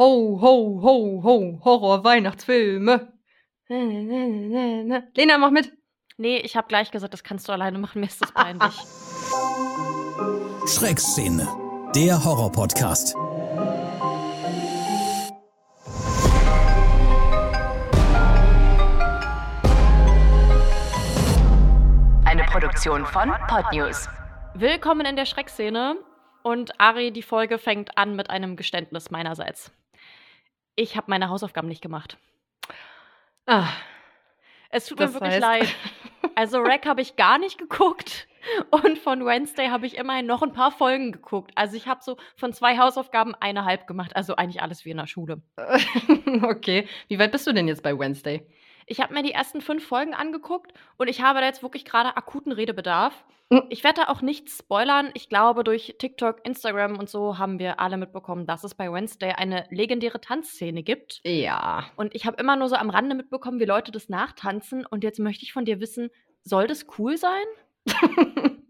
Ho, ho, ho, ho, Horror-Weihnachtsfilme. Lena, mach mit. Nee, ich habe gleich gesagt, das kannst du alleine machen, mir ist das peinlich. Schreckszene, der Horror-Podcast. Eine Produktion von Podnews. Willkommen in der Schreckszene. Und Ari, die Folge fängt an mit einem Geständnis meinerseits. Ich habe meine Hausaufgaben nicht gemacht. Ah, Es tut mir wirklich heißt- leid. Also Rack habe ich gar nicht geguckt und von Wednesday habe ich immerhin noch ein paar Folgen geguckt. Also ich habe so von zwei Hausaufgaben eine halb gemacht. Also eigentlich alles wie in der Schule. okay. Wie weit bist du denn jetzt bei Wednesday? Ich habe mir die ersten fünf Folgen angeguckt und ich habe da jetzt wirklich gerade akuten Redebedarf. Mhm. Ich werde da auch nichts spoilern. Ich glaube, durch TikTok, Instagram und so haben wir alle mitbekommen, dass es bei Wednesday eine legendäre Tanzszene gibt. Ja. Und ich habe immer nur so am Rande mitbekommen, wie Leute das nachtanzen. Und jetzt möchte ich von dir wissen, soll das cool sein?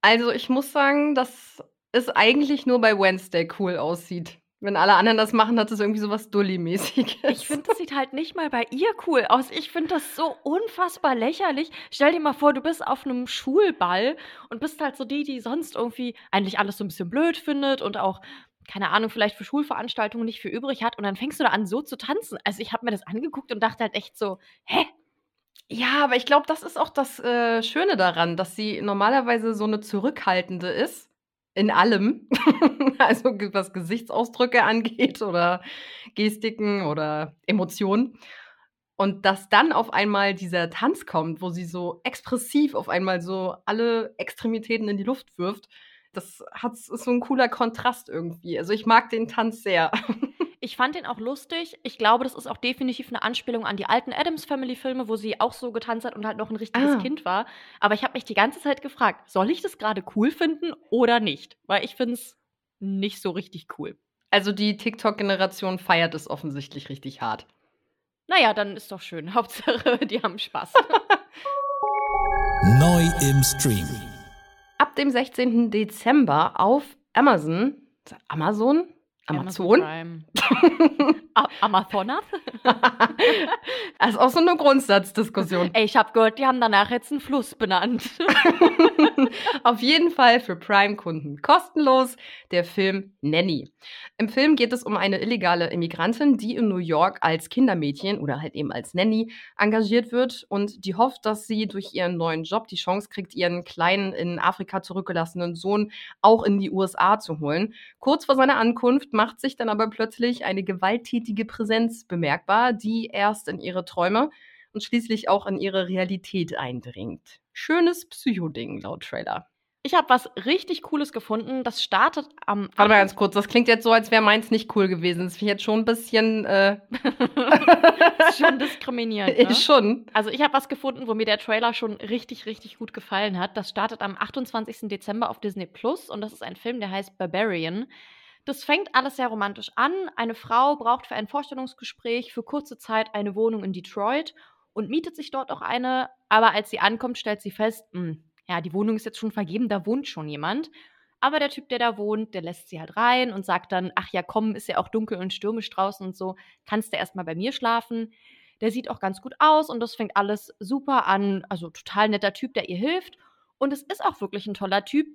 also, ich muss sagen, dass es eigentlich nur bei Wednesday cool aussieht. Wenn alle anderen das machen, hat es irgendwie so was Dulli-mäßiges. Ich finde, das sieht halt nicht mal bei ihr cool aus. Ich finde das so unfassbar lächerlich. Stell dir mal vor, du bist auf einem Schulball und bist halt so die, die sonst irgendwie eigentlich alles so ein bisschen blöd findet und auch, keine Ahnung, vielleicht für Schulveranstaltungen nicht viel übrig hat. Und dann fängst du da an, so zu tanzen. Also ich habe mir das angeguckt und dachte halt echt so, hä? Ja, aber ich glaube, das ist auch das äh, Schöne daran, dass sie normalerweise so eine zurückhaltende ist. In allem. also was Gesichtsausdrücke angeht oder Gestiken oder Emotionen. Und dass dann auf einmal dieser Tanz kommt, wo sie so expressiv auf einmal so alle Extremitäten in die Luft wirft, das hat, ist so ein cooler Kontrast irgendwie. Also ich mag den Tanz sehr. Ich fand den auch lustig. Ich glaube, das ist auch definitiv eine Anspielung an die alten Adams Family Filme, wo sie auch so getanzt hat und halt noch ein richtiges Ah. Kind war. Aber ich habe mich die ganze Zeit gefragt, soll ich das gerade cool finden oder nicht? Weil ich finde es nicht so richtig cool. Also die TikTok-Generation feiert es offensichtlich richtig hart. Naja, dann ist doch schön. Hauptsache, die haben Spaß. Neu im Stream. ab dem 16. Dezember auf Amazon. Amazon? Amazon? Prime. Amazonas? das ist auch so eine Grundsatzdiskussion. Ey, ich habe gehört, die haben danach jetzt einen Fluss benannt. Auf jeden Fall für Prime-Kunden kostenlos der Film Nanny. Im Film geht es um eine illegale Immigrantin, die in New York als Kindermädchen oder halt eben als Nanny engagiert wird und die hofft, dass sie durch ihren neuen Job die Chance kriegt, ihren kleinen in Afrika zurückgelassenen Sohn auch in die USA zu holen. Kurz vor seiner Ankunft macht sich dann aber plötzlich eine gewalttätige Präsenz bemerkbar, die erst in ihre Träume und schließlich auch in ihre Realität eindringt. Schönes Psychoding laut Trailer. Ich habe was richtig Cooles gefunden. Das startet am. Warte mal ganz kurz, das klingt jetzt so, als wäre meins nicht cool gewesen. Das finde ich jetzt schon ein bisschen. Äh, schon diskriminierend. Ne? ist schon. Also ich habe was gefunden, wo mir der Trailer schon richtig, richtig gut gefallen hat. Das startet am 28. Dezember auf Disney Plus und das ist ein Film, der heißt Barbarian. Das fängt alles sehr romantisch an. Eine Frau braucht für ein Vorstellungsgespräch für kurze Zeit eine Wohnung in Detroit und mietet sich dort auch eine. Aber als sie ankommt, stellt sie fest, "Hm, ja, die Wohnung ist jetzt schon vergeben, da wohnt schon jemand. Aber der Typ, der da wohnt, der lässt sie halt rein und sagt dann, ach ja, komm, ist ja auch dunkel und stürmisch draußen und so, kannst du erstmal bei mir schlafen. Der sieht auch ganz gut aus und das fängt alles super an. Also total netter Typ, der ihr hilft. Und es ist auch wirklich ein toller Typ.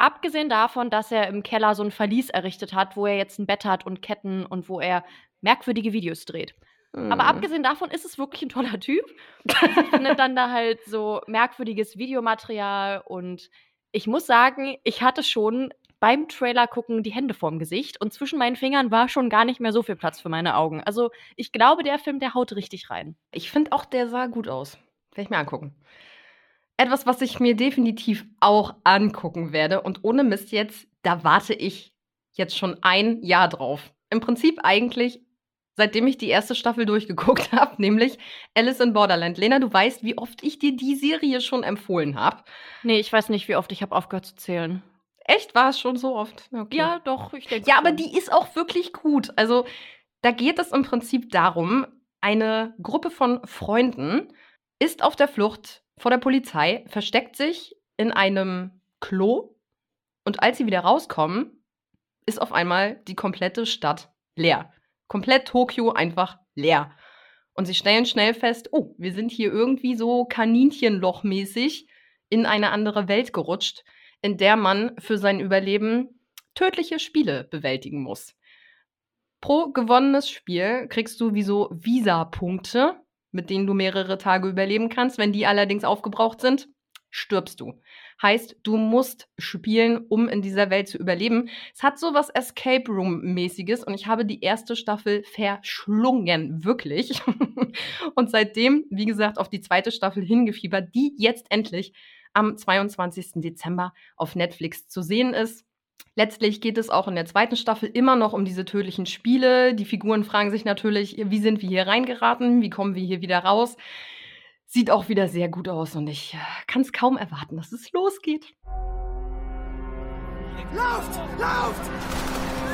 Abgesehen davon, dass er im Keller so ein Verlies errichtet hat, wo er jetzt ein Bett hat und Ketten und wo er merkwürdige Videos dreht. Hm. Aber abgesehen davon ist es wirklich ein toller Typ. Sie findet dann da halt so merkwürdiges Videomaterial und ich muss sagen, ich hatte schon beim Trailer gucken die Hände vorm Gesicht und zwischen meinen Fingern war schon gar nicht mehr so viel Platz für meine Augen. Also ich glaube, der Film, der haut richtig rein. Ich finde auch, der sah gut aus. Werde ich mir angucken. Etwas, was ich mir definitiv auch angucken werde und ohne Mist jetzt, da warte ich jetzt schon ein Jahr drauf. Im Prinzip eigentlich, seitdem ich die erste Staffel durchgeguckt habe, nämlich Alice in Borderland. Lena, du weißt, wie oft ich dir die Serie schon empfohlen habe. Nee, ich weiß nicht, wie oft ich habe aufgehört zu zählen. Echt? War es schon so oft? Okay. Ja, doch, ich denke. Ja, aber die ist auch wirklich gut. Also, da geht es im Prinzip darum, eine Gruppe von Freunden ist auf der Flucht vor der Polizei, versteckt sich in einem Klo und als sie wieder rauskommen, ist auf einmal die komplette Stadt leer. Komplett Tokio einfach leer. Und sie stellen schnell fest, oh, wir sind hier irgendwie so Kaninchenlochmäßig in eine andere Welt gerutscht, in der man für sein Überleben tödliche Spiele bewältigen muss. Pro gewonnenes Spiel kriegst du wie so Visa-Punkte, mit denen du mehrere Tage überleben kannst. Wenn die allerdings aufgebraucht sind, stirbst du. Heißt, du musst spielen, um in dieser Welt zu überleben. Es hat so was Escape Room-mäßiges und ich habe die erste Staffel verschlungen, wirklich. und seitdem, wie gesagt, auf die zweite Staffel hingefiebert, die jetzt endlich am 22. Dezember auf Netflix zu sehen ist. Letztlich geht es auch in der zweiten Staffel immer noch um diese tödlichen Spiele. Die Figuren fragen sich natürlich, wie sind wir hier reingeraten? Wie kommen wir hier wieder raus? Sieht auch wieder sehr gut aus und ich äh, kann es kaum erwarten, dass es losgeht. Lauft! Lauft!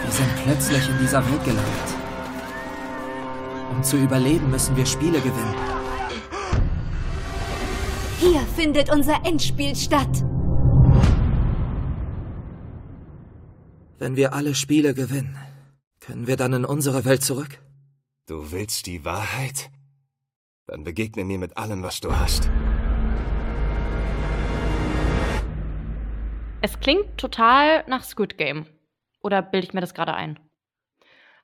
Wir sind plötzlich in dieser Welt gelandet. Um zu überleben, müssen wir Spiele gewinnen. Hier findet unser Endspiel statt. Wenn wir alle Spiele gewinnen, können wir dann in unsere Welt zurück? Du willst die Wahrheit? Dann begegne mir mit allem, was du hast. Es klingt total nach Squid Game. Oder bilde ich mir das gerade ein?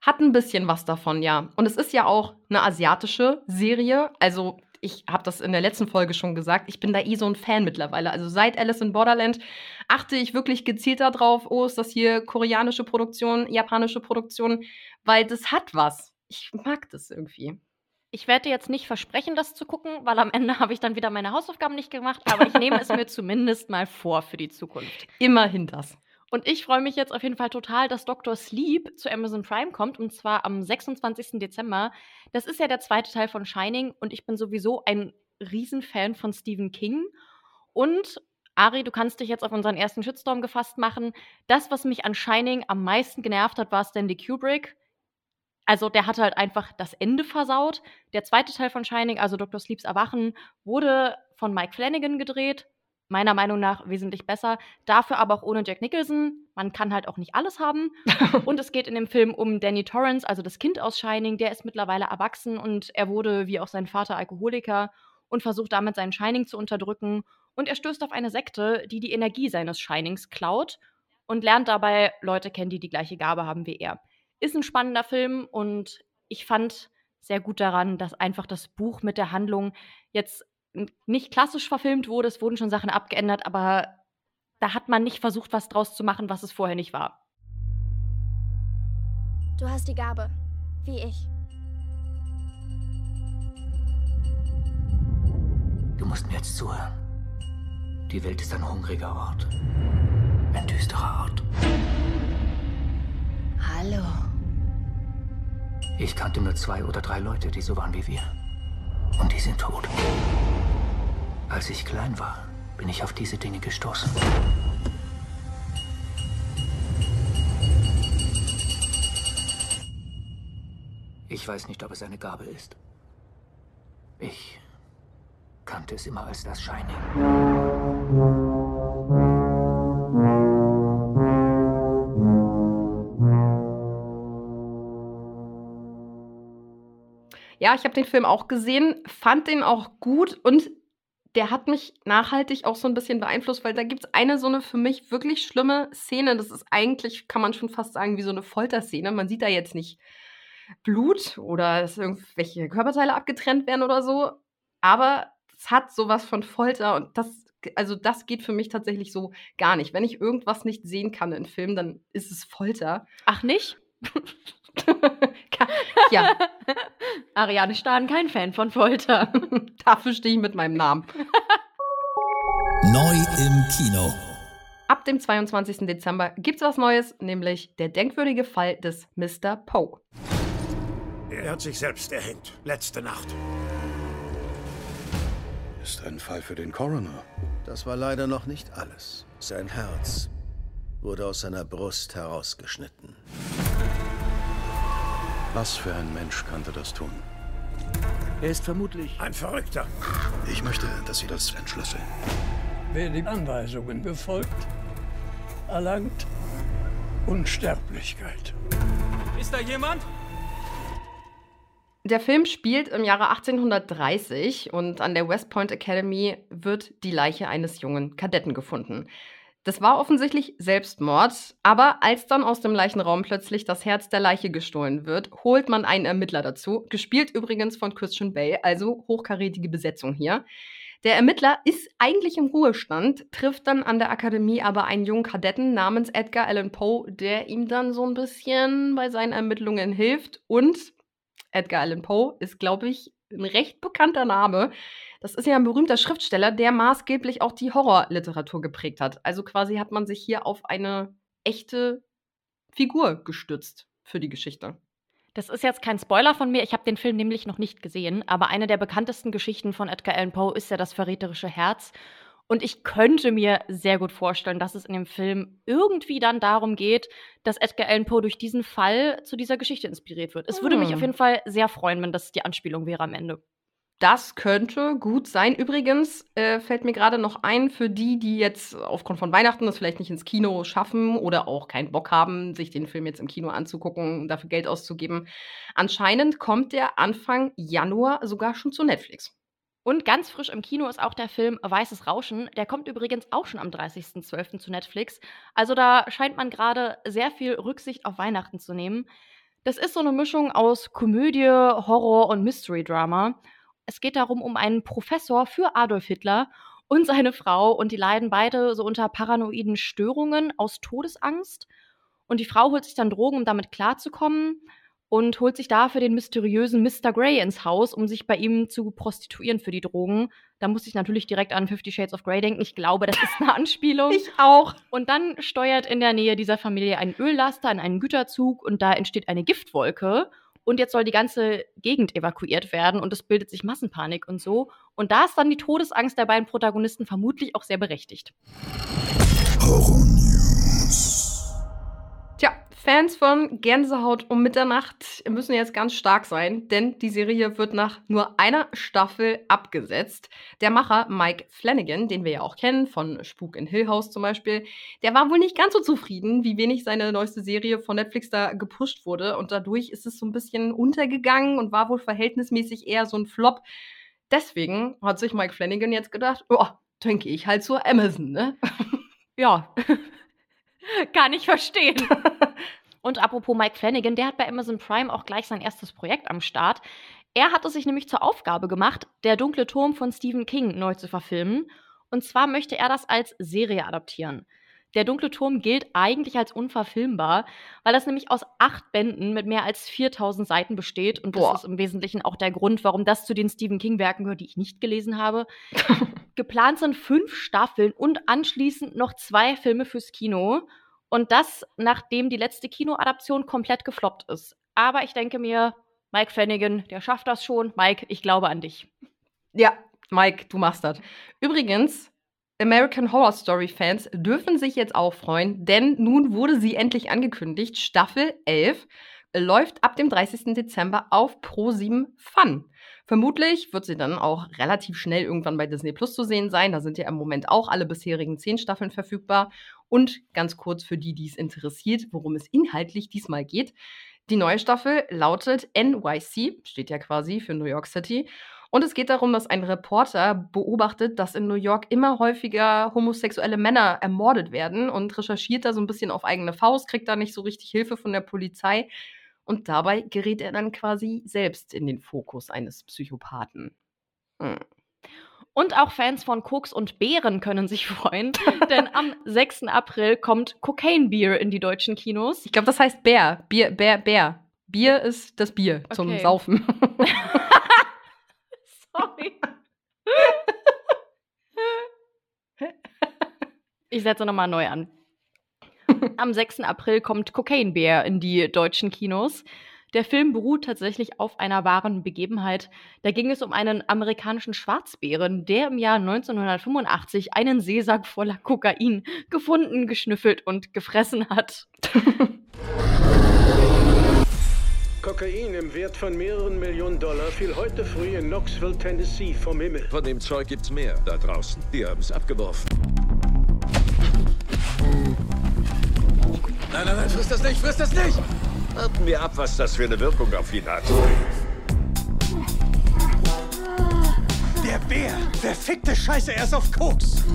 Hat ein bisschen was davon, ja. Und es ist ja auch eine asiatische Serie. Also ich habe das in der letzten Folge schon gesagt, ich bin da eh so ein Fan mittlerweile. Also seit Alice in Borderland achte ich wirklich gezielt darauf, oh, ist das hier koreanische Produktion, japanische Produktion, weil das hat was. Ich mag das irgendwie. Ich werde jetzt nicht versprechen, das zu gucken, weil am Ende habe ich dann wieder meine Hausaufgaben nicht gemacht, aber ich nehme es mir zumindest mal vor für die Zukunft. Immerhin das. Und ich freue mich jetzt auf jeden Fall total, dass Dr. Sleep zu Amazon Prime kommt und zwar am 26. Dezember. Das ist ja der zweite Teil von Shining und ich bin sowieso ein Riesenfan von Stephen King. Und Ari, du kannst dich jetzt auf unseren ersten Shitstorm gefasst machen. Das, was mich an Shining am meisten genervt hat, war Stanley Kubrick. Also der hatte halt einfach das Ende versaut. Der zweite Teil von Shining, also Dr. Sleeps Erwachen, wurde von Mike Flanagan gedreht meiner Meinung nach wesentlich besser. Dafür aber auch ohne Jack Nicholson. Man kann halt auch nicht alles haben. und es geht in dem Film um Danny Torrance, also das Kind aus Shining. Der ist mittlerweile erwachsen und er wurde, wie auch sein Vater, Alkoholiker und versucht damit sein Shining zu unterdrücken. Und er stößt auf eine Sekte, die die Energie seines Shinings klaut und lernt dabei Leute kennen, die die gleiche Gabe haben wie er. Ist ein spannender Film und ich fand sehr gut daran, dass einfach das Buch mit der Handlung jetzt nicht klassisch verfilmt wurde. Es wurden schon Sachen abgeändert, aber da hat man nicht versucht, was draus zu machen, was es vorher nicht war. Du hast die Gabe, wie ich. Du musst mir jetzt zuhören. Die Welt ist ein hungriger Ort. Ein düsterer Ort. Hallo. Ich kannte nur zwei oder drei Leute, die so waren wie wir. Und die sind tot. Als ich klein war, bin ich auf diese Dinge gestoßen. Ich weiß nicht, ob es eine Gabe ist. Ich kannte es immer als das Shining. Ja, ich habe den Film auch gesehen, fand den auch gut und der hat mich nachhaltig auch so ein bisschen beeinflusst, weil da gibt es eine so eine für mich wirklich schlimme Szene. Das ist eigentlich, kann man schon fast sagen, wie so eine Folterszene. Man sieht da jetzt nicht Blut oder dass irgendwelche Körperteile abgetrennt werden oder so. Aber es hat sowas von Folter und das, also das geht für mich tatsächlich so gar nicht. Wenn ich irgendwas nicht sehen kann in Filmen, dann ist es Folter. Ach nicht? ja. Ariane Stahn, kein Fan von Folter. Dafür stehe ich mit meinem Namen. Neu im Kino. Ab dem 22. Dezember gibt's was Neues, nämlich der denkwürdige Fall des Mr. Poe. Er hat sich selbst erhängt, letzte Nacht. Ist ein Fall für den Coroner. Das war leider noch nicht alles. Sein Herz wurde aus seiner Brust herausgeschnitten. Was für ein Mensch könnte das tun? Er ist vermutlich ein Verrückter. Ich möchte, dass Sie das entschlüsseln. Wer die Anweisungen befolgt, erlangt Unsterblichkeit. Ist da jemand? Der Film spielt im Jahre 1830 und an der West Point Academy wird die Leiche eines jungen Kadetten gefunden. Das war offensichtlich Selbstmord, aber als dann aus dem Leichenraum plötzlich das Herz der Leiche gestohlen wird, holt man einen Ermittler dazu, gespielt übrigens von Christian Bale, also hochkarätige Besetzung hier. Der Ermittler ist eigentlich im Ruhestand, trifft dann an der Akademie aber einen jungen Kadetten namens Edgar Allan Poe, der ihm dann so ein bisschen bei seinen Ermittlungen hilft. Und Edgar Allan Poe ist, glaube ich, ein recht bekannter Name. Das ist ja ein berühmter Schriftsteller, der maßgeblich auch die Horrorliteratur geprägt hat. Also quasi hat man sich hier auf eine echte Figur gestützt für die Geschichte. Das ist jetzt kein Spoiler von mir, ich habe den Film nämlich noch nicht gesehen, aber eine der bekanntesten Geschichten von Edgar Allan Poe ist ja das verräterische Herz. Und ich könnte mir sehr gut vorstellen, dass es in dem Film irgendwie dann darum geht, dass Edgar Allan Poe durch diesen Fall zu dieser Geschichte inspiriert wird. Es würde mich Hm. auf jeden Fall sehr freuen, wenn das die Anspielung wäre am Ende. Das könnte gut sein. Übrigens äh, fällt mir gerade noch ein, für die, die jetzt aufgrund von Weihnachten das vielleicht nicht ins Kino schaffen oder auch keinen Bock haben, sich den Film jetzt im Kino anzugucken, dafür Geld auszugeben. Anscheinend kommt der Anfang Januar sogar schon zu Netflix. Und ganz frisch im Kino ist auch der Film Weißes Rauschen. Der kommt übrigens auch schon am 30.12. zu Netflix. Also da scheint man gerade sehr viel Rücksicht auf Weihnachten zu nehmen. Das ist so eine Mischung aus Komödie, Horror und Mystery-Drama. Es geht darum um einen Professor für Adolf Hitler und seine Frau und die leiden beide so unter paranoiden Störungen aus Todesangst. Und die Frau holt sich dann Drogen, um damit klarzukommen und holt sich dafür den mysteriösen Mr. Grey ins Haus, um sich bei ihm zu prostituieren für die Drogen. Da musste ich natürlich direkt an Fifty Shades of Grey denken. Ich glaube, das ist eine Anspielung. Ich auch. Und dann steuert in der Nähe dieser Familie ein Öllaster in einen Güterzug und da entsteht eine Giftwolke. Und jetzt soll die ganze Gegend evakuiert werden und es bildet sich Massenpanik und so. Und da ist dann die Todesangst der beiden Protagonisten vermutlich auch sehr berechtigt. Tja, Fans von Gänsehaut um Mitternacht müssen jetzt ganz stark sein, denn die Serie wird nach nur einer Staffel abgesetzt. Der Macher Mike Flanagan, den wir ja auch kennen, von Spuk in Hill House zum Beispiel, der war wohl nicht ganz so zufrieden, wie wenig seine neueste Serie von Netflix da gepusht wurde. Und dadurch ist es so ein bisschen untergegangen und war wohl verhältnismäßig eher so ein Flop. Deswegen hat sich Mike Flanagan jetzt gedacht, oh, gehe ich halt zur Amazon, ne? Ja, kann ich verstehen. Und apropos Mike Flanagan, der hat bei Amazon Prime auch gleich sein erstes Projekt am Start. Er hat es sich nämlich zur Aufgabe gemacht, Der dunkle Turm von Stephen King neu zu verfilmen. Und zwar möchte er das als Serie adaptieren. Der dunkle Turm gilt eigentlich als unverfilmbar, weil das nämlich aus acht Bänden mit mehr als 4000 Seiten besteht. Und das Boah. ist im Wesentlichen auch der Grund, warum das zu den Stephen King-Werken gehört, die ich nicht gelesen habe. Geplant sind fünf Staffeln und anschließend noch zwei Filme fürs Kino. Und das, nachdem die letzte Kinoadaption komplett gefloppt ist. Aber ich denke mir, Mike Flanagan, der schafft das schon. Mike, ich glaube an dich. Ja, Mike, du machst das. Übrigens, American Horror Story Fans dürfen sich jetzt auch freuen, denn nun wurde sie endlich angekündigt. Staffel 11 läuft ab dem 30. Dezember auf Pro7 Fun. Vermutlich wird sie dann auch relativ schnell irgendwann bei Disney Plus zu sehen sein. Da sind ja im Moment auch alle bisherigen zehn Staffeln verfügbar. Und ganz kurz für die, die es interessiert, worum es inhaltlich diesmal geht. Die neue Staffel lautet NYC, steht ja quasi für New York City. Und es geht darum, dass ein Reporter beobachtet, dass in New York immer häufiger homosexuelle Männer ermordet werden und recherchiert da so ein bisschen auf eigene Faust, kriegt da nicht so richtig Hilfe von der Polizei. Und dabei gerät er dann quasi selbst in den Fokus eines Psychopathen. Hm. Und auch Fans von Koks und Beeren können sich freuen, denn am 6. April kommt Cocaine Beer in die deutschen Kinos. Ich glaube, das heißt Bär. Bier, Bär, Bär. Bier ist das Bier zum Okay. Saufen. Sorry. Ich setze nochmal neu an. Am 6. April kommt Cocaine Bear in die deutschen Kinos. Der Film beruht tatsächlich auf einer wahren Begebenheit. Da ging es um einen amerikanischen Schwarzbären, der im Jahr 1985 einen Seesack voller Kokain gefunden, geschnüffelt und gefressen hat. Kokain im Wert von mehreren Millionen Dollar fiel heute früh in Knoxville, Tennessee vom Himmel. Von dem Zeug gibt's mehr da draußen. Die haben's abgeworfen. Nein, nein, nein, friss das nicht, friss das nicht! Warten wir ab, was das für eine Wirkung auf ihn hat. Der Bär! Verfickte Scheiße, er ist auf Koks!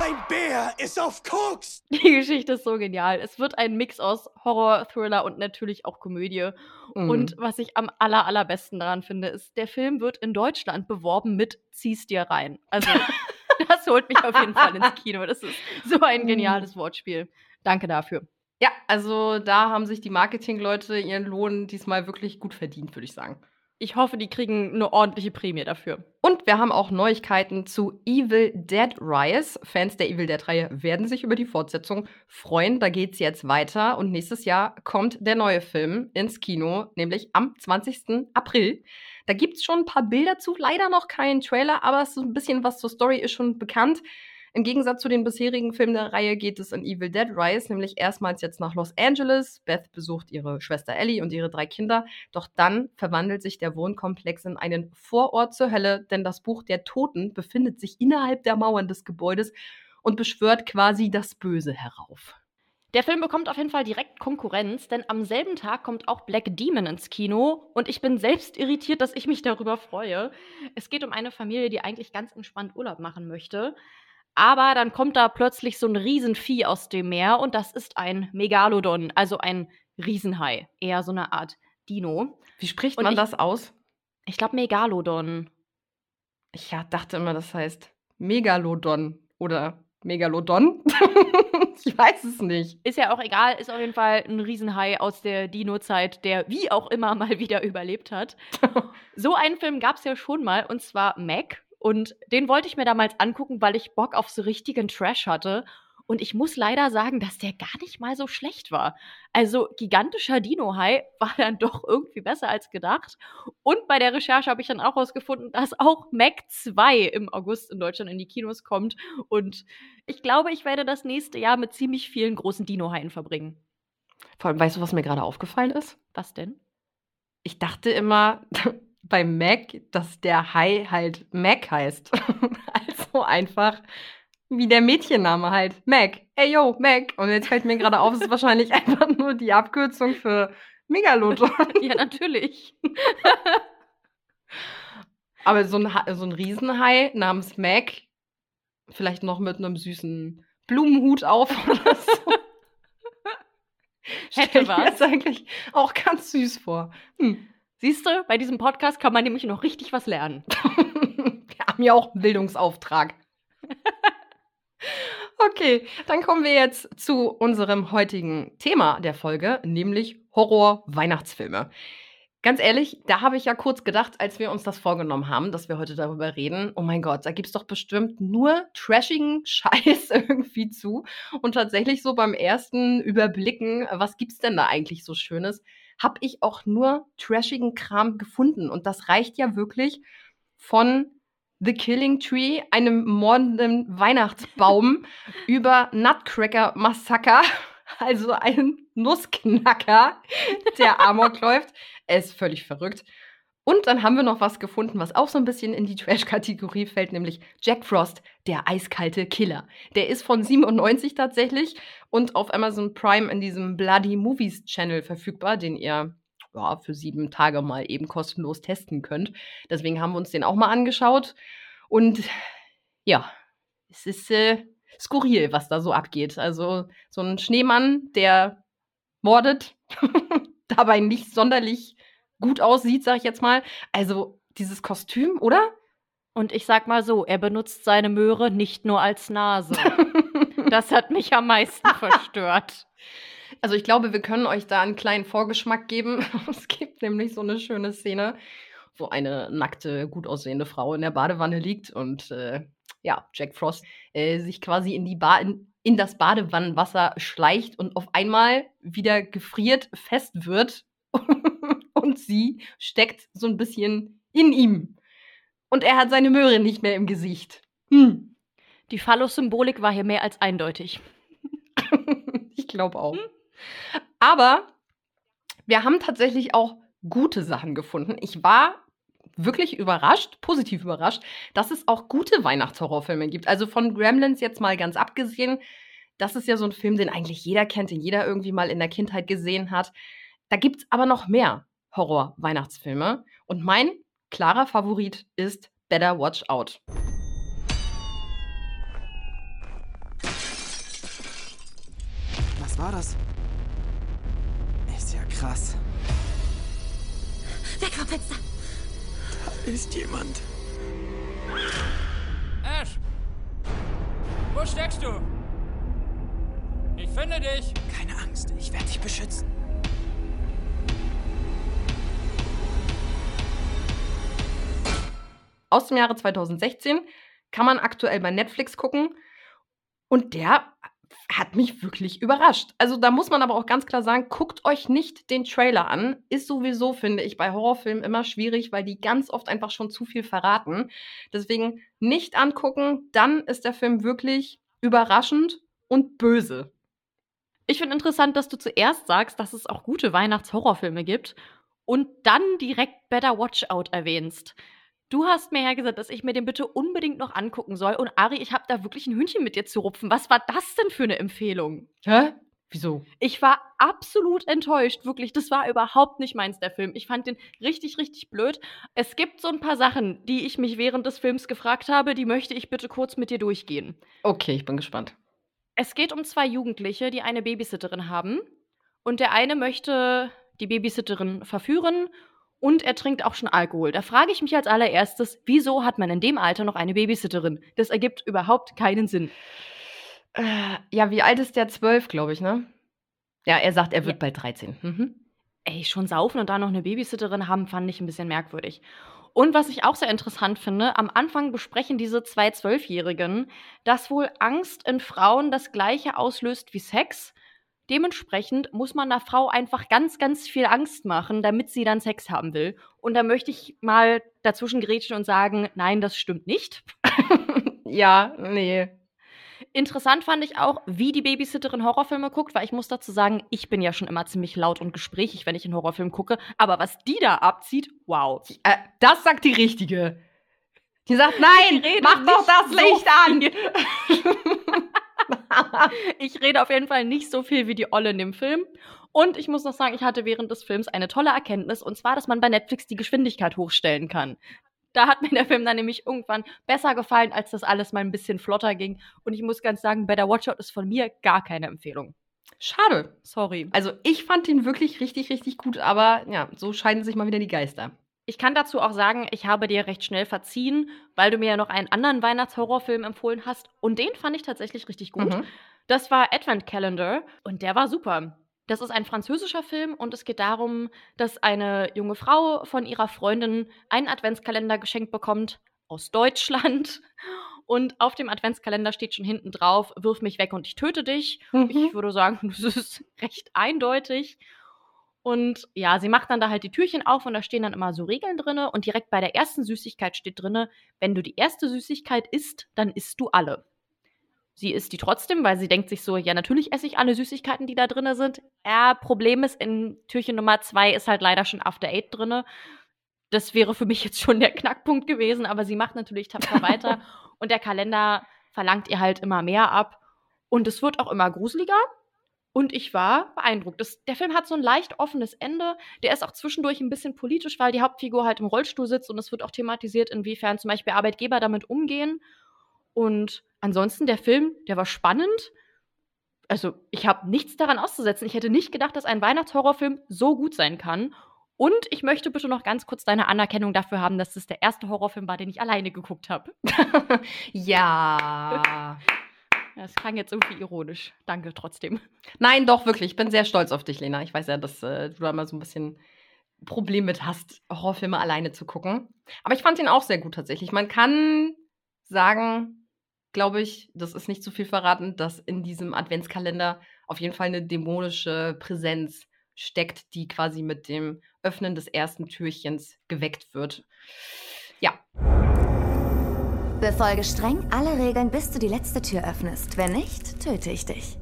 Ein Bär ist auf Koks! Die Geschichte ist so genial. Es wird ein Mix aus Horror, Thriller und natürlich auch Komödie. Mhm. Und was ich am aller, allerbesten daran finde, ist, der Film wird in Deutschland beworben mit Zieh's dir rein. Also, holt mich auf jeden Fall ins Kino. Das ist so ein geniales Wortspiel. Danke dafür. Ja, also da haben sich die Marketingleute ihren Lohn diesmal wirklich gut verdient, würde ich sagen. Ich hoffe, die kriegen eine ordentliche Prämie dafür. Und wir haben auch Neuigkeiten zu Evil Dead Rise. Fans der Evil Dead-Reihe werden sich über die Fortsetzung freuen. Da geht's jetzt weiter und nächstes Jahr kommt der neue Film ins Kino, nämlich am 20. April. Da gibt's schon ein paar Bilder zu, leider noch keinen Trailer, aber so ein bisschen was zur Story ist schon bekannt. Im Gegensatz zu den bisherigen Filmen der Reihe geht es in Evil Dead Rise nämlich erstmals jetzt nach Los Angeles. Beth besucht ihre Schwester Ellie und ihre drei Kinder. Doch dann verwandelt sich der Wohnkomplex in einen Vorort zur Hölle, denn das Buch der Toten befindet sich innerhalb der Mauern des Gebäudes und beschwört quasi das Böse herauf. Der Film bekommt auf jeden Fall direkt Konkurrenz, denn am selben Tag kommt auch Black Demon ins Kino und ich bin selbst irritiert, dass ich mich darüber freue. Es geht um eine Familie, die eigentlich ganz entspannt Urlaub machen möchte. Aber dann kommt da plötzlich so ein Riesenvieh aus dem Meer und das ist ein Megalodon, also ein Riesenhai. Eher so eine Art Dino. Wie spricht man ich- das aus? Ich glaube Megalodon. Ich ja, dachte immer, das heißt Megalodon oder Megalodon. ich weiß es nicht. Ist ja auch egal, ist auf jeden Fall ein Riesenhai aus der Dino-Zeit, der wie auch immer mal wieder überlebt hat. so einen Film gab es ja schon mal, und zwar Mac. Und den wollte ich mir damals angucken, weil ich Bock auf so richtigen Trash hatte. Und ich muss leider sagen, dass der gar nicht mal so schlecht war. Also gigantischer Dino-Hai war dann doch irgendwie besser als gedacht. Und bei der Recherche habe ich dann auch herausgefunden, dass auch Mac 2 im August in Deutschland in die Kinos kommt. Und ich glaube, ich werde das nächste Jahr mit ziemlich vielen großen Dino-Haien verbringen. Vor allem, weißt du, was mir gerade aufgefallen ist? Was denn? Ich dachte immer bei Mac, dass der Hai halt Mac heißt. also einfach wie der Mädchenname halt. Mac. Ey yo, Mac. Und jetzt fällt mir gerade auf, es ist wahrscheinlich einfach nur die Abkürzung für Megalodon. ja, natürlich. Aber so ein, so ein Riesenhai namens Mac, vielleicht noch mit einem süßen Blumenhut auf oder so. Hätte mir was. jetzt eigentlich auch ganz süß vor. Hm. Siehst du, bei diesem Podcast kann man nämlich noch richtig was lernen. Wir haben ja auch einen Bildungsauftrag. Okay, dann kommen wir jetzt zu unserem heutigen Thema der Folge, nämlich Horror-Weihnachtsfilme. Ganz ehrlich, da habe ich ja kurz gedacht, als wir uns das vorgenommen haben, dass wir heute darüber reden. Oh mein Gott, da gibt es doch bestimmt nur trashigen Scheiß irgendwie zu. Und tatsächlich so beim ersten Überblicken, was gibt's denn da eigentlich so Schönes, habe ich auch nur trashigen Kram gefunden. Und das reicht ja wirklich von The Killing Tree, einem mordenden Weihnachtsbaum, über Nutcracker Massaker, also einen Nussknacker, der Amok läuft. Er ist völlig verrückt. Und dann haben wir noch was gefunden, was auch so ein bisschen in die Trash-Kategorie fällt, nämlich Jack Frost, der eiskalte Killer. Der ist von 97 tatsächlich und auf Amazon Prime in diesem Bloody Movies Channel verfügbar, den ihr ja, für sieben Tage mal eben kostenlos testen könnt. Deswegen haben wir uns den auch mal angeschaut. Und ja, es ist äh, skurril, was da so abgeht. Also so ein Schneemann, der mordet, dabei nicht sonderlich gut aussieht, sag ich jetzt mal. Also dieses Kostüm, oder? Und ich sag mal so, er benutzt seine Möhre nicht nur als Nase. das hat mich am meisten verstört. Also ich glaube, wir können euch da einen kleinen Vorgeschmack geben. Es gibt nämlich so eine schöne Szene, wo eine nackte, gut aussehende Frau in der Badewanne liegt und äh, ja, Jack Frost äh, sich quasi in, die ba in, in das Badewannenwasser schleicht und auf einmal wieder gefriert fest wird und sie steckt so ein bisschen in ihm. Und er hat seine Möhre nicht mehr im Gesicht. Hm. Die Phallus-Symbolik war hier mehr als eindeutig. ich glaube auch. Aber wir haben tatsächlich auch gute Sachen gefunden. Ich war wirklich überrascht, positiv überrascht, dass es auch gute Weihnachtshorrorfilme gibt. Also von Gremlins jetzt mal ganz abgesehen. das ist ja so ein Film, den eigentlich jeder kennt, den jeder irgendwie mal in der Kindheit gesehen hat. Da gibt es aber noch mehr Horror-Weihnachtsfilme. Und mein klarer Favorit ist Better Watch Out. Was war das? Krass. Weg vom Fenster! Da ist jemand. Ash! Wo steckst du? Ich finde dich! Keine Angst, ich werde dich beschützen. Aus dem Jahre 2016 kann man aktuell bei Netflix gucken. Und der hat mich wirklich überrascht. Also da muss man aber auch ganz klar sagen, guckt euch nicht den Trailer an. Ist sowieso, finde ich, bei Horrorfilmen immer schwierig, weil die ganz oft einfach schon zu viel verraten. Deswegen nicht angucken, dann ist der Film wirklich überraschend und böse. Ich finde interessant, dass du zuerst sagst, dass es auch gute Weihnachts-Horrorfilme gibt und dann direkt Better Watch Out erwähnst. Du hast mir ja gesagt, dass ich mir den bitte unbedingt noch angucken soll. Und Ari, ich habe da wirklich ein Hühnchen mit dir zu rupfen. Was war das denn für eine Empfehlung? Hä? Wieso? Ich war absolut enttäuscht, wirklich. Das war überhaupt nicht meins, der Film. Ich fand den richtig, richtig blöd. Es gibt so ein paar Sachen, die ich mich während des Films gefragt habe, die möchte ich bitte kurz mit dir durchgehen. Okay, ich bin gespannt. Es geht um zwei Jugendliche, die eine Babysitterin haben. Und der eine möchte die Babysitterin verführen und er trinkt auch schon Alkohol. Da frage ich mich als allererstes, wieso hat man in dem Alter noch eine Babysitterin? Das ergibt überhaupt keinen Sinn. Äh, ja, wie alt ist der? Zwölf, glaube ich, ne? Ja, er sagt, er wird ja. bald 13. Mhm. Ey, schon saufen und da noch eine Babysitterin haben, fand ich ein bisschen merkwürdig. Und was ich auch sehr interessant finde, am Anfang besprechen diese zwei Zwölfjährigen, dass wohl Angst in Frauen das gleiche auslöst wie Sex. Dementsprechend muss man einer Frau einfach ganz, ganz viel Angst machen, damit sie dann Sex haben will. Und da möchte ich mal dazwischen grätschen und sagen, nein, das stimmt nicht. ja, nee. Interessant fand ich auch, wie die Babysitterin Horrorfilme guckt, weil ich muss dazu sagen, ich bin ja schon immer ziemlich laut und gesprächig, wenn ich einen Horrorfilm gucke. Aber was die da abzieht, wow. Äh, das sagt die Richtige. Die sagt, nein, mach doch das Licht so an. ich rede auf jeden Fall nicht so viel wie die Olle in dem Film. Und ich muss noch sagen, ich hatte während des Films eine tolle Erkenntnis, und zwar, dass man bei Netflix die Geschwindigkeit hochstellen kann. Da hat mir der Film dann nämlich irgendwann besser gefallen, als das alles mal ein bisschen flotter ging. Und ich muss ganz sagen, Better Watch Out ist von mir gar keine Empfehlung. Schade. Sorry. Also ich fand ihn wirklich richtig, richtig gut, aber ja, so scheiden sich mal wieder die Geister. Ich kann dazu auch sagen, ich habe dir recht schnell verziehen, weil du mir ja noch einen anderen Weihnachtshorrorfilm empfohlen hast. Und den fand ich tatsächlich richtig gut. Mhm. Das war Advent Calendar und der war super. Das ist ein französischer Film und es geht darum, dass eine junge Frau von ihrer Freundin einen Adventskalender geschenkt bekommt aus Deutschland. Und auf dem Adventskalender steht schon hinten drauf, wirf mich weg und ich töte dich. Mhm. Ich würde sagen, das ist recht eindeutig. Und ja, sie macht dann da halt die Türchen auf und da stehen dann immer so Regeln drinne und direkt bei der ersten Süßigkeit steht drinne, wenn du die erste Süßigkeit isst, dann isst du alle. Sie isst die trotzdem, weil sie denkt sich so, ja, natürlich esse ich alle Süßigkeiten, die da drinne sind. Ja, Problem ist, in Türchen Nummer zwei ist halt leider schon After Eight drinne. Das wäre für mich jetzt schon der Knackpunkt gewesen, aber sie macht natürlich tapfer weiter und der Kalender verlangt ihr halt immer mehr ab. Und es wird auch immer gruseliger. Und ich war beeindruckt. Das, der Film hat so ein leicht offenes Ende. Der ist auch zwischendurch ein bisschen politisch, weil die Hauptfigur halt im Rollstuhl sitzt und es wird auch thematisiert, inwiefern zum Beispiel Arbeitgeber damit umgehen. Und ansonsten der Film, der war spannend. Also ich habe nichts daran auszusetzen. Ich hätte nicht gedacht, dass ein Weihnachtshorrorfilm so gut sein kann. Und ich möchte bitte noch ganz kurz deine Anerkennung dafür haben, dass das der erste Horrorfilm war, den ich alleine geguckt habe. ja. Das klang jetzt irgendwie ironisch. Danke trotzdem. Nein, doch, wirklich. Ich bin sehr stolz auf dich, Lena. Ich weiß ja, dass äh, du da mal so ein bisschen Problem mit hast, Horrorfilme alleine zu gucken. Aber ich fand ihn auch sehr gut tatsächlich. Man kann sagen, glaube ich, das ist nicht zu viel verraten, dass in diesem Adventskalender auf jeden Fall eine dämonische Präsenz steckt, die quasi mit dem Öffnen des ersten Türchens geweckt wird. Ja. Befolge streng alle Regeln, bis du die letzte Tür öffnest. Wenn nicht, töte ich dich.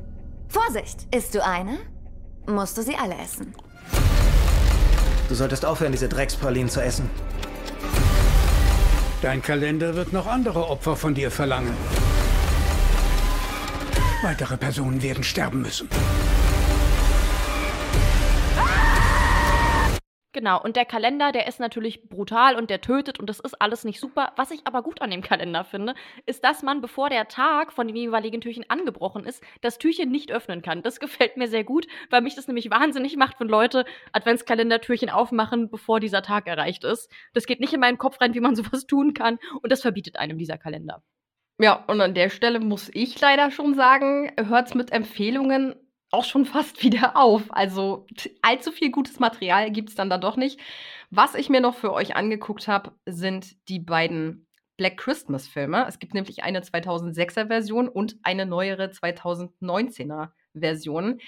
Vorsicht! Isst du eine, musst du sie alle essen. Du solltest aufhören, diese Dreckspralinen zu essen. Dein Kalender wird noch andere Opfer von dir verlangen. Weitere Personen werden sterben müssen. Genau, und der Kalender, der ist natürlich brutal und der tötet und das ist alles nicht super. Was ich aber gut an dem Kalender finde, ist, dass man, bevor der Tag von dem jeweiligen Türchen angebrochen ist, das Türchen nicht öffnen kann. Das gefällt mir sehr gut, weil mich das nämlich wahnsinnig macht, wenn Leute Adventskalendertürchen aufmachen, bevor dieser Tag erreicht ist. Das geht nicht in meinen Kopf rein, wie man sowas tun kann und das verbietet einem dieser Kalender. Ja, und an der Stelle muss ich leider schon sagen, hört's mit Empfehlungen auch schon fast wieder auf. Also allzu viel gutes Material gibt es dann da doch nicht. Was ich mir noch für euch angeguckt habe, sind die beiden Black Christmas Filme. Es gibt nämlich eine 2006er Version und eine neuere 2019er Version.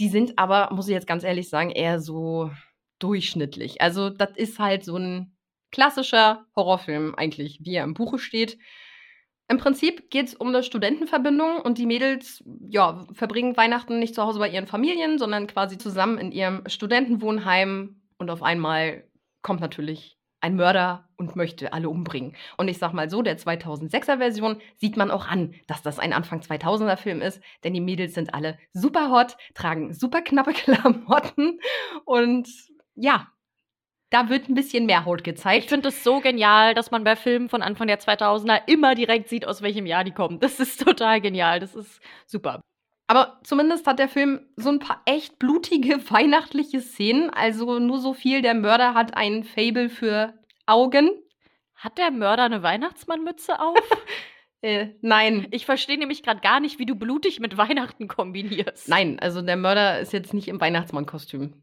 Die sind aber, muss ich jetzt ganz ehrlich sagen, eher so durchschnittlich. Also das ist halt so ein klassischer Horrorfilm eigentlich, wie er im Buche steht. Im Prinzip geht es um eine Studentenverbindung und die Mädels ja, verbringen Weihnachten nicht zu Hause bei ihren Familien, sondern quasi zusammen in ihrem Studentenwohnheim. Und auf einmal kommt natürlich ein Mörder und möchte alle umbringen. Und ich sag mal so, der 2006er Version sieht man auch an, dass das ein Anfang 2000er Film ist, denn die Mädels sind alle super hot, tragen super knappe Klamotten und ja, da wird ein bisschen mehr Haut gezeigt. Ich finde es so genial, dass man bei Filmen von Anfang der 2000er immer direkt sieht, aus welchem Jahr die kommen. Das ist total genial. Das ist super. Aber zumindest hat der Film so ein paar echt blutige weihnachtliche Szenen. Also nur so viel, der Mörder hat ein Fable für Augen. Hat der Mörder eine Weihnachtsmannmütze auf? äh, nein. Ich verstehe nämlich gerade gar nicht, wie du blutig mit Weihnachten kombinierst. Nein, also der Mörder ist jetzt nicht im Weihnachtsmannkostüm.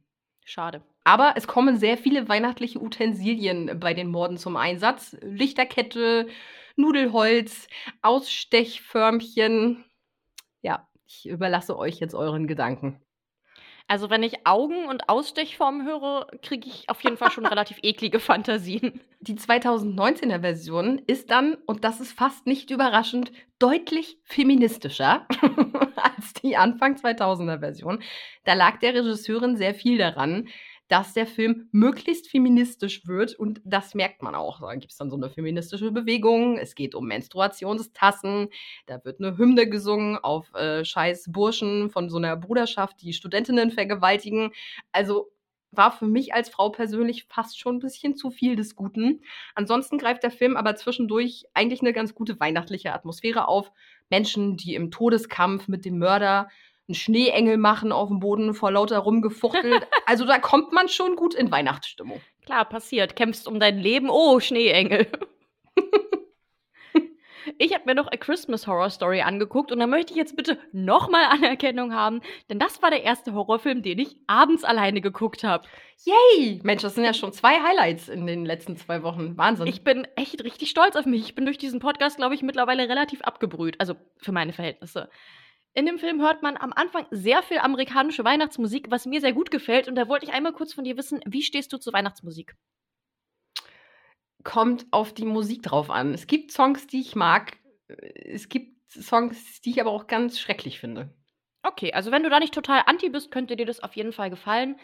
Schade. Aber es kommen sehr viele weihnachtliche Utensilien bei den Morden zum Einsatz. Lichterkette, Nudelholz, Ausstechförmchen. Ja, ich überlasse euch jetzt euren Gedanken. Also wenn ich Augen und Ausstechformen höre, kriege ich auf jeden Fall schon relativ eklige Fantasien. Die 2019er Version ist dann, und das ist fast nicht überraschend, deutlich feministischer als die Anfang 2000er Version. Da lag der Regisseurin sehr viel daran, dass der Film möglichst feministisch wird und das merkt man auch. Da gibt es dann so eine feministische Bewegung. Es geht um Menstruationstassen. Da wird eine Hymne gesungen auf äh, scheiß Burschen von so einer Bruderschaft, die Studentinnen vergewaltigen. Also war für mich als Frau persönlich fast schon ein bisschen zu viel des Guten. Ansonsten greift der Film aber zwischendurch eigentlich eine ganz gute weihnachtliche Atmosphäre auf. Menschen, die im Todeskampf mit dem Mörder einen Schneeengel machen auf dem Boden vor lauter rumgefuchtelt. also da kommt man schon gut in Weihnachtsstimmung. Klar, passiert. Kämpfst um dein Leben. Oh, Schneeengel. Ich habe mir noch A Christmas Horror Story angeguckt und da möchte ich jetzt bitte nochmal Anerkennung haben, denn das war der erste Horrorfilm, den ich abends alleine geguckt habe. Yay! Mensch, das sind ja schon zwei Highlights in den letzten zwei Wochen. Wahnsinn. Ich bin echt richtig stolz auf mich. Ich bin durch diesen Podcast, glaube ich, mittlerweile relativ abgebrüht. Also für meine Verhältnisse. In dem Film hört man am Anfang sehr viel amerikanische Weihnachtsmusik, was mir sehr gut gefällt. Und da wollte ich einmal kurz von dir wissen, wie stehst du zu Weihnachtsmusik? Kommt auf die Musik drauf an. Es gibt Songs, die ich mag. Es gibt Songs, die ich aber auch ganz schrecklich finde. Okay, also wenn du da nicht total anti bist, könnte dir das auf jeden Fall gefallen.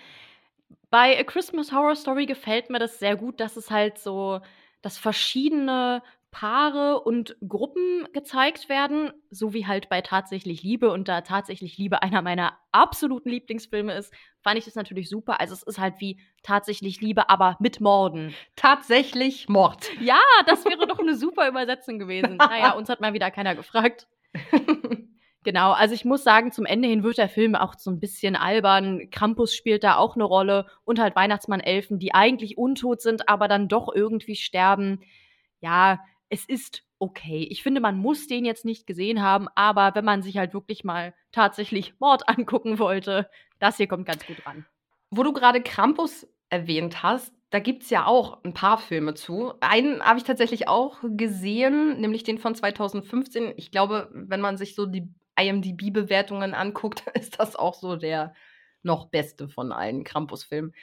Bei A Christmas Horror Story gefällt mir das sehr gut, dass es halt so, dass verschiedene Paare und Gruppen gezeigt werden, so wie halt bei Tatsächlich Liebe und da Tatsächlich Liebe einer meiner absoluten Lieblingsfilme ist, fand ich das natürlich super. Also es ist halt wie Tatsächlich Liebe, aber mit Morden. Tatsächlich Mord. Ja, das wäre doch eine super Übersetzung gewesen. Naja, uns hat mal wieder keiner gefragt. Genau, also ich muss sagen, zum Ende hin wird der Film auch so ein bisschen albern. Krampus spielt da auch eine Rolle und halt Weihnachtsmann-Elfen, die eigentlich untot sind, aber dann doch irgendwie sterben. Ja, es ist okay. Ich finde, man muss den jetzt nicht gesehen haben, aber wenn man sich halt wirklich mal tatsächlich Mord angucken wollte, das hier kommt ganz gut ran. Wo du gerade Krampus erwähnt hast, da gibt es ja auch ein paar Filme zu. Einen habe ich tatsächlich auch gesehen, nämlich den von 2015. Ich glaube, wenn man sich so die IMDb-Bewertungen anguckt, ist das auch so der noch beste von allen Krampus-Filmen,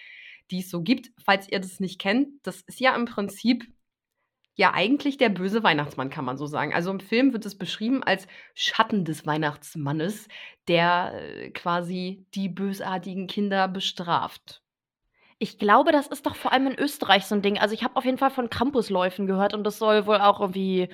die es so gibt. Falls ihr das nicht kennt, das ist ja im Prinzip ja eigentlich der böse Weihnachtsmann, kann man so sagen. Also im Film wird es beschrieben als Schatten des Weihnachtsmannes, der äh, quasi die bösartigen Kinder bestraft. Ich glaube, das ist doch vor allem in Österreich so ein Ding. Also ich habe auf jeden Fall von Campusläufen gehört und das soll wohl auch irgendwie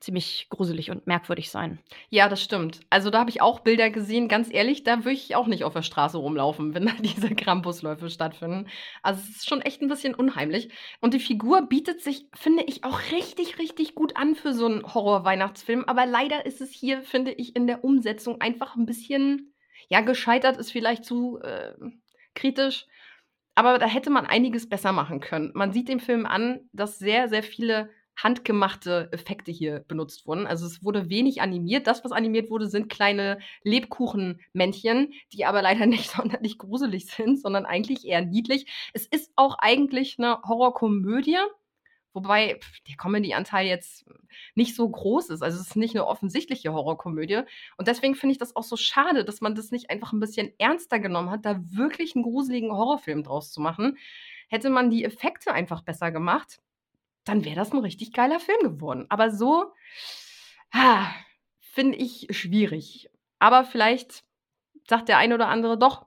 ziemlich gruselig und merkwürdig sein. Ja, das stimmt. Also da habe ich auch Bilder gesehen. Ganz ehrlich, da würde ich auch nicht auf der Straße rumlaufen, wenn da diese Krampusläufe stattfinden. Also es ist schon echt ein bisschen unheimlich. Und die Figur bietet sich, finde ich, auch richtig, richtig gut an für so einen Horror-Weihnachtsfilm. Aber leider ist es hier, finde ich, in der Umsetzung einfach ein bisschen, ja, gescheitert ist vielleicht zu äh, kritisch. Aber da hätte man einiges besser machen können. Man sieht dem Film an, dass sehr, sehr viele handgemachte Effekte hier benutzt wurden. Also es wurde wenig animiert. Das, was animiert wurde, sind kleine Lebkuchenmännchen, die aber leider nicht sonderlich gruselig sind, sondern eigentlich eher niedlich. Es ist auch eigentlich eine Horrorkomödie, wobei der Comedy-Anteil jetzt nicht so groß ist. Also es ist nicht eine offensichtliche Horrorkomödie. Und deswegen finde ich das auch so schade, dass man das nicht einfach ein bisschen ernster genommen hat, da wirklich einen gruseligen Horrorfilm draus zu machen. Hätte man die Effekte einfach besser gemacht, dann wäre das ein richtig geiler Film geworden. Aber so ah, finde ich schwierig. Aber vielleicht sagt der ein oder andere doch,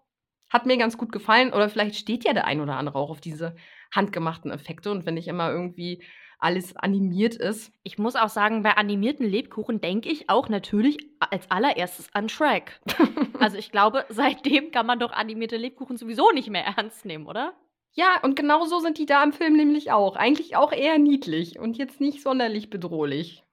hat mir ganz gut gefallen. Oder vielleicht steht ja der ein oder andere auch auf diese handgemachten Effekte. Und wenn nicht immer irgendwie alles animiert ist. Ich muss auch sagen, bei animierten Lebkuchen denke ich auch natürlich als allererstes an Shrek. also ich glaube, seitdem kann man doch animierte Lebkuchen sowieso nicht mehr ernst nehmen, oder? Ja, und genau so sind die da im Film nämlich auch. Eigentlich auch eher niedlich und jetzt nicht sonderlich bedrohlich.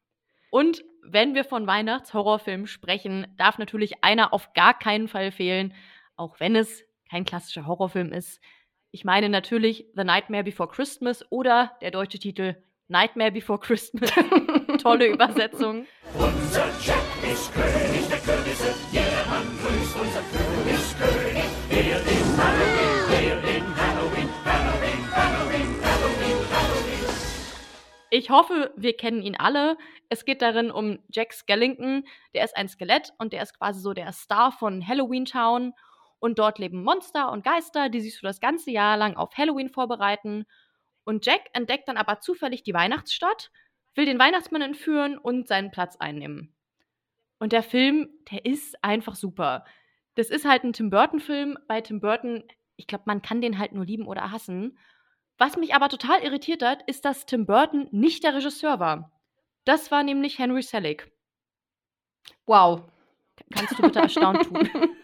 Und wenn wir von Weihnachtshorrorfilmen sprechen, darf natürlich einer auf gar keinen Fall fehlen, auch wenn es kein klassischer Horrorfilm ist. Ich meine natürlich The Nightmare Before Christmas oder der deutsche Titel Nightmare Before Christmas. Tolle Übersetzung. Unser Jack ist König der Könige, jeder Mann grüßt unser König, er ist Halloween, er in Halloween, Halloween, Ich hoffe, wir kennen ihn alle. Es geht darin um Jack Skellington. Der ist ein Skelett und der ist quasi so der Star von Halloween Town. Und dort leben Monster und Geister, die sich für das ganze Jahr lang auf Halloween vorbereiten. Und Jack entdeckt dann aber zufällig die Weihnachtsstadt, will den Weihnachtsmann entführen und seinen Platz einnehmen. Und der Film, der ist einfach super. Das ist halt ein Tim Burton-Film. Bei Tim Burton, ich glaube, man kann den halt nur lieben oder hassen. Was mich aber total irritiert hat, ist, dass Tim Burton nicht der Regisseur war. Das war nämlich Henry Selick. Wow. Kannst du bitte erstaunt tun?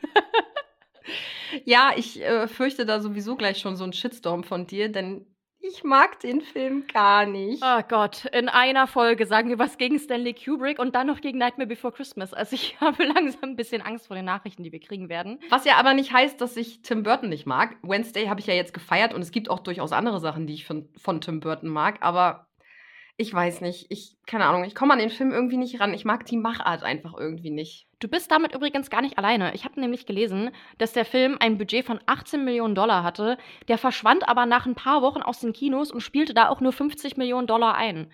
ja, ich äh, fürchte da sowieso gleich schon so einen Shitstorm von dir, denn ich mag den Film gar nicht. Oh Gott, in einer Folge sagen wir was gegen Stanley Kubrick und dann noch gegen Nightmare Before Christmas. Also ich habe langsam ein bisschen Angst vor den Nachrichten, die wir kriegen werden. Was ja aber nicht heißt, dass ich Tim Burton nicht mag. Wednesday habe ich ja jetzt gefeiert und es gibt auch durchaus andere Sachen, die ich von, von Tim Burton mag, aber ich weiß nicht. Ich, keine Ahnung, ich komme an den Film irgendwie nicht ran. Ich mag die Machart einfach irgendwie nicht. Du bist damit übrigens gar nicht alleine. Ich habe nämlich gelesen, dass der Film ein Budget von 18 Millionen Dollar hatte. Der verschwand aber nach ein paar Wochen aus den Kinos und spielte da auch nur 50 Millionen Dollar ein.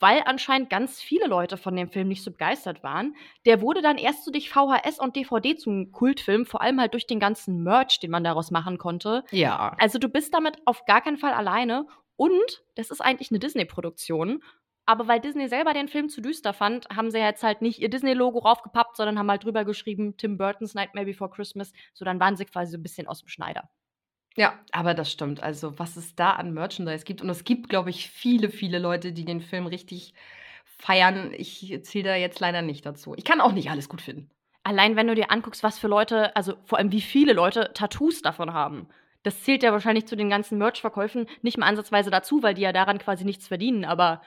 Weil anscheinend ganz viele Leute von dem Film nicht so begeistert waren. Der wurde dann erst so durch VHS und DVD zum Kultfilm, vor allem halt durch den ganzen Merch, den man daraus machen konnte. Ja. Also du bist damit auf gar keinen Fall alleine. Und das ist eigentlich eine Disney-Produktion. Aber weil Disney selber den Film zu düster fand, haben sie jetzt halt nicht ihr Disney-Logo raufgepappt, sondern haben halt drüber geschrieben, Tim Burton's Nightmare Before Christmas. So, dann waren sie quasi so ein bisschen aus dem Schneider. Ja, aber das stimmt. Also, was es da an Merchandise gibt. Und es gibt, glaube ich, viele, viele Leute, die den Film richtig feiern. Ich zähle da jetzt leider nicht dazu. Ich kann auch nicht alles gut finden. Allein wenn du dir anguckst, was für Leute, also vor allem wie viele Leute Tattoos davon haben. Das zählt ja wahrscheinlich zu den ganzen Merch-Verkäufen nicht mal ansatzweise dazu, weil die ja daran quasi nichts verdienen. Aber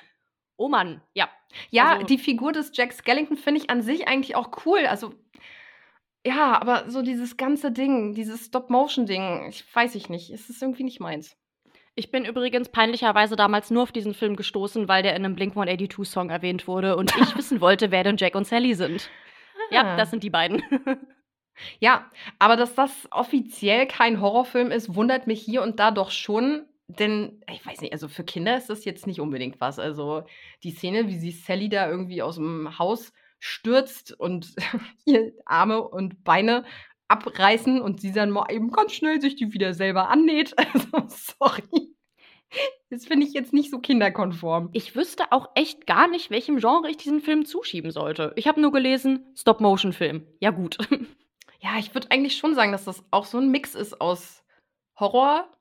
oh Mann, ja. Ja, Also- die Figur des Jack Skellington finde ich an sich eigentlich auch cool. Also, ja, aber so dieses ganze Ding, dieses Stop-Motion-Ding, ich weiß ich nicht. Es ist irgendwie nicht meins. Ich bin übrigens peinlicherweise damals nur auf diesen Film gestoßen, weil der in einem Blink 182 Song erwähnt wurde und ich wissen wollte, wer denn Jack und Sally sind. Ja, Ah. das sind die beiden. Ja, aber dass das offiziell kein Horrorfilm ist, wundert mich hier und da doch schon. Denn, ich weiß nicht, also für Kinder ist das jetzt nicht unbedingt was. Also die Szene, wie sie Sally da irgendwie aus dem Haus stürzt und ihr Arme und Beine abreißen und sie dann mal eben ganz schnell sich die wieder selber annäht. Also, sorry. Das finde ich jetzt nicht so kinderkonform. Ich wüsste auch echt gar nicht, welchem Genre ich diesen Film zuschieben sollte. Ich habe nur gelesen, Stop-Motion-Film. Ja, gut. Ja, ich würde eigentlich schon sagen, dass das auch so ein Mix ist aus Horror,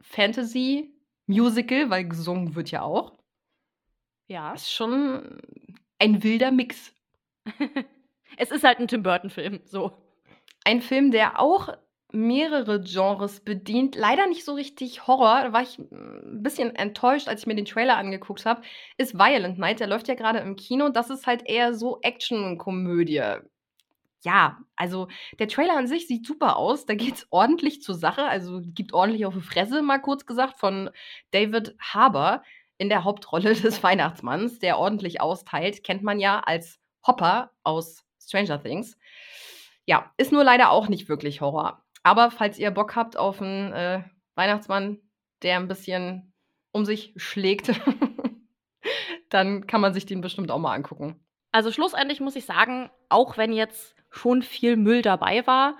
Fantasy, Musical, weil gesungen wird ja auch. Ja. Ist schon ein wilder Mix. es ist halt ein Tim Burton-Film, so. Ein Film, der auch mehrere Genres bedient. Leider nicht so richtig Horror. Da war ich ein bisschen enttäuscht, als ich mir den Trailer angeguckt habe. Ist Violent Night. Der läuft ja gerade im Kino. Das ist halt eher so Action und Komödie. Ja, also der Trailer an sich sieht super aus. Da geht es ordentlich zur Sache. Also gibt ordentlich auf die Fresse, mal kurz gesagt, von David Harbour in der Hauptrolle des Weihnachtsmanns, der ordentlich austeilt. Kennt man ja als Hopper aus Stranger Things. Ja, ist nur leider auch nicht wirklich Horror. Aber falls ihr Bock habt auf einen äh, Weihnachtsmann, der ein bisschen um sich schlägt, dann kann man sich den bestimmt auch mal angucken. Also schlussendlich muss ich sagen, auch wenn jetzt schon viel Müll dabei war,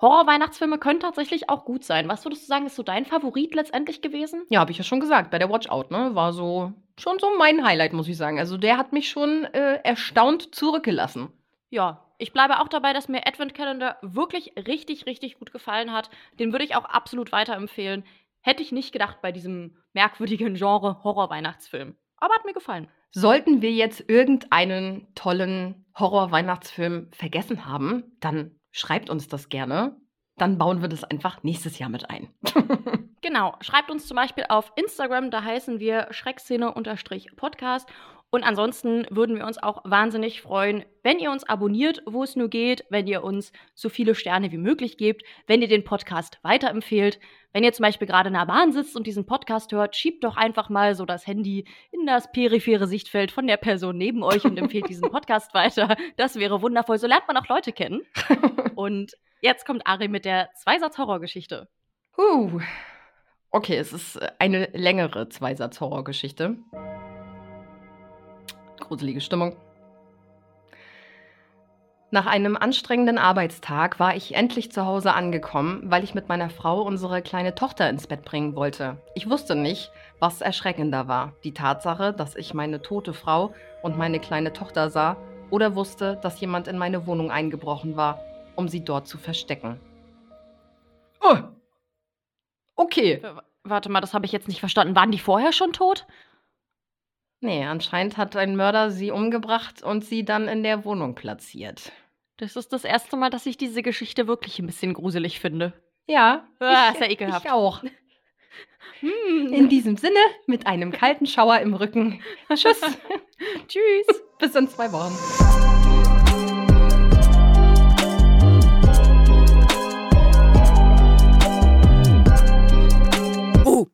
Horror-Weihnachtsfilme können tatsächlich auch gut sein. Was würdest du sagen, ist so dein Favorit letztendlich gewesen? Ja, habe ich ja schon gesagt, bei der Watch Out, ne? War so schon so mein Highlight, muss ich sagen. Also der hat mich schon äh, erstaunt zurückgelassen. Ja, ich bleibe auch dabei, dass mir Advent Calendar wirklich richtig, richtig gut gefallen hat. Den würde ich auch absolut weiterempfehlen. Hätte ich nicht gedacht bei diesem merkwürdigen Genre Horror-Weihnachtsfilm. Aber hat mir gefallen. Sollten wir jetzt irgendeinen tollen Horror-Weihnachtsfilm vergessen haben, dann schreibt uns das gerne. Dann bauen wir das einfach nächstes Jahr mit ein. genau. Schreibt uns zum Beispiel auf Instagram, da heißen wir Schreckszene-Podcast. Und ansonsten würden wir uns auch wahnsinnig freuen, wenn ihr uns abonniert, wo es nur geht, wenn ihr uns so viele Sterne wie möglich gebt, wenn ihr den Podcast weiterempfehlt. Wenn ihr zum Beispiel gerade in der Bahn sitzt und diesen Podcast hört, schiebt doch einfach mal so das Handy in das periphere Sichtfeld von der Person neben euch und empfehlt diesen Podcast weiter. Das wäre wundervoll. So lernt man auch Leute kennen. Und jetzt kommt Ari mit der Zweisatz-Horrorgeschichte. Uh. Okay, es ist eine längere Zweisatz-Horrorgeschichte gruselige Stimmung. Nach einem anstrengenden Arbeitstag war ich endlich zu Hause angekommen, weil ich mit meiner Frau unsere kleine Tochter ins Bett bringen wollte. Ich wusste nicht, was erschreckender war. Die Tatsache, dass ich meine tote Frau und meine kleine Tochter sah oder wusste, dass jemand in meine Wohnung eingebrochen war, um sie dort zu verstecken. Oh. Okay. W warte mal, das habe ich jetzt nicht verstanden. Waren die vorher schon tot? Nee, anscheinend hat ein Mörder sie umgebracht und sie dann in der Wohnung platziert. Das ist das erste Mal, dass ich diese Geschichte wirklich ein bisschen gruselig finde. Ja, ah, ich, ist ja ekelhaft. Ich auch. Hm. In diesem Sinne, mit einem kalten Schauer im Rücken. Tschüss. Tschüss. Bis in zwei Wochen. Oh,